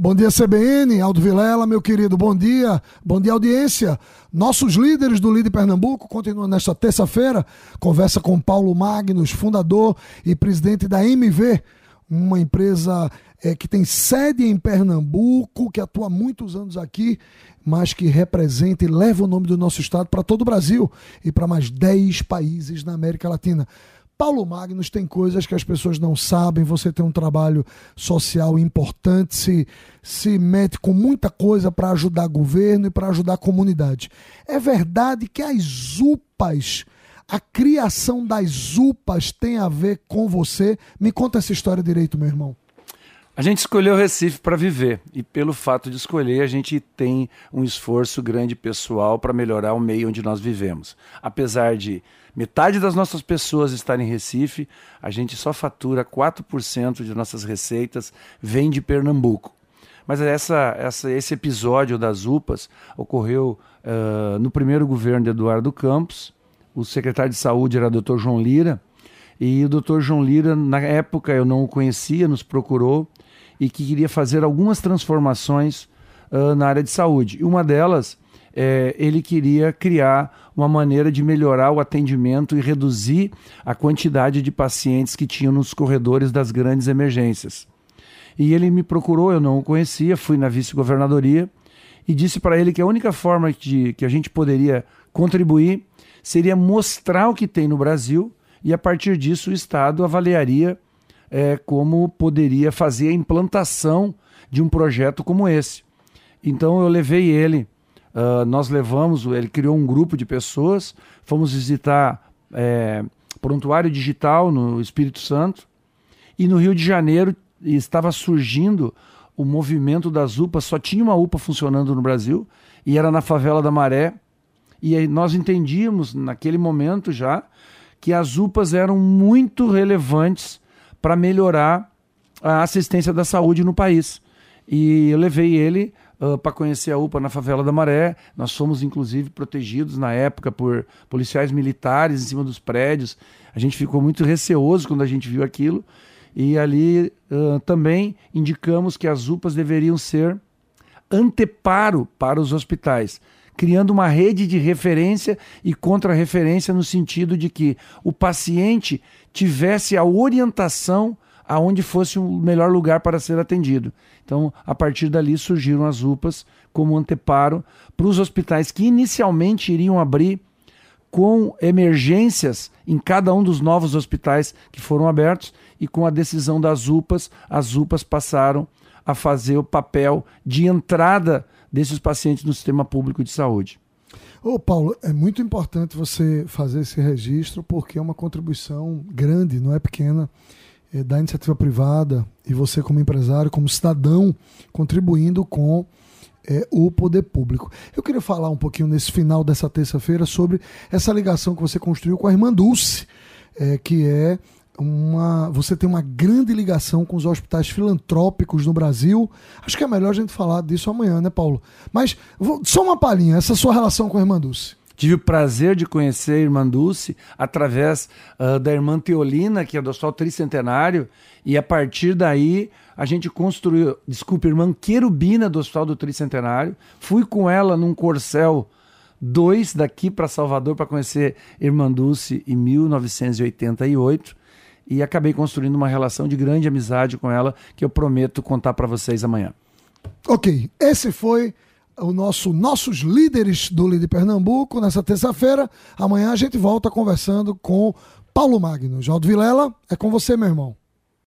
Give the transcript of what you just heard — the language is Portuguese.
Bom dia, CBN, Aldo Vilela, meu querido, bom dia, bom dia, audiência. Nossos líderes do Líder Pernambuco continuam nesta terça-feira. Conversa com Paulo Magnus, fundador e presidente da MV, uma empresa é, que tem sede em Pernambuco, que atua há muitos anos aqui, mas que representa e leva o nome do nosso estado para todo o Brasil e para mais 10 países na América Latina. Paulo Magnus tem coisas que as pessoas não sabem. Você tem um trabalho social importante, se, se mete com muita coisa para ajudar governo e para ajudar a comunidade. É verdade que as UPAs, a criação das UPAs tem a ver com você? Me conta essa história direito, meu irmão. A gente escolheu Recife para viver e pelo fato de escolher, a gente tem um esforço grande pessoal para melhorar o meio onde nós vivemos. Apesar de metade das nossas pessoas estarem em Recife, a gente só fatura 4% de nossas receitas vem de Pernambuco. Mas essa, essa, esse episódio das UPAs ocorreu uh, no primeiro governo de Eduardo Campos. O secretário de saúde era o Dr. João Lira. E o Dr. João Lira, na época eu não o conhecia, nos procurou e que queria fazer algumas transformações uh, na área de saúde. E uma delas, é, ele queria criar uma maneira de melhorar o atendimento e reduzir a quantidade de pacientes que tinham nos corredores das grandes emergências. E ele me procurou, eu não o conhecia, fui na vice-governadoria e disse para ele que a única forma de, que a gente poderia contribuir seria mostrar o que tem no Brasil e a partir disso o Estado avaliaria é, como poderia fazer a implantação de um projeto como esse. Então eu levei ele, uh, nós levamos, ele criou um grupo de pessoas, fomos visitar é, Prontuário Digital no Espírito Santo e no Rio de Janeiro estava surgindo o movimento das UPAs, só tinha uma UPA funcionando no Brasil e era na favela da Maré. E aí nós entendíamos naquele momento já que as UPAs eram muito relevantes para melhorar a assistência da saúde no país. E eu levei ele uh, para conhecer a UPA na favela da Maré. Nós fomos, inclusive, protegidos na época por policiais militares em cima dos prédios. A gente ficou muito receoso quando a gente viu aquilo. E ali uh, também indicamos que as UPAs deveriam ser anteparo para os hospitais, criando uma rede de referência e contra-referência no sentido de que o paciente tivesse a orientação aonde fosse o melhor lugar para ser atendido. Então, a partir dali surgiram as UPAs como anteparo para os hospitais que inicialmente iriam abrir com emergências em cada um dos novos hospitais que foram abertos e com a decisão das UPAs, as UPAs passaram a fazer o papel de entrada desses pacientes no sistema público de saúde. Ô Paulo, é muito importante você fazer esse registro porque é uma contribuição grande, não é pequena, é, da iniciativa privada e você como empresário, como cidadão, contribuindo com é, o poder público. Eu queria falar um pouquinho nesse final dessa terça-feira sobre essa ligação que você construiu com a irmã Dulce, é, que é uma, você tem uma grande ligação com os hospitais filantrópicos no Brasil. Acho que é melhor a gente falar disso amanhã, né, Paulo? Mas vou, só uma palhinha, essa sua relação com a irmã Dulce. Tive o prazer de conhecer a irmã Dulce através uh, da irmã Teolina, que é do Hospital Tricentenário, e a partir daí a gente construiu, desculpa, irmã Querubina do Hospital do Tricentenário. Fui com ela num corcel 2 daqui para Salvador para conhecer Irmã Dulce em 1988 e acabei construindo uma relação de grande amizade com ela que eu prometo contar para vocês amanhã. Ok, esse foi o nosso nossos líderes do Líder Pernambuco nessa terça-feira. Amanhã a gente volta conversando com Paulo Magno. Jaldo Vilela, é com você, meu irmão.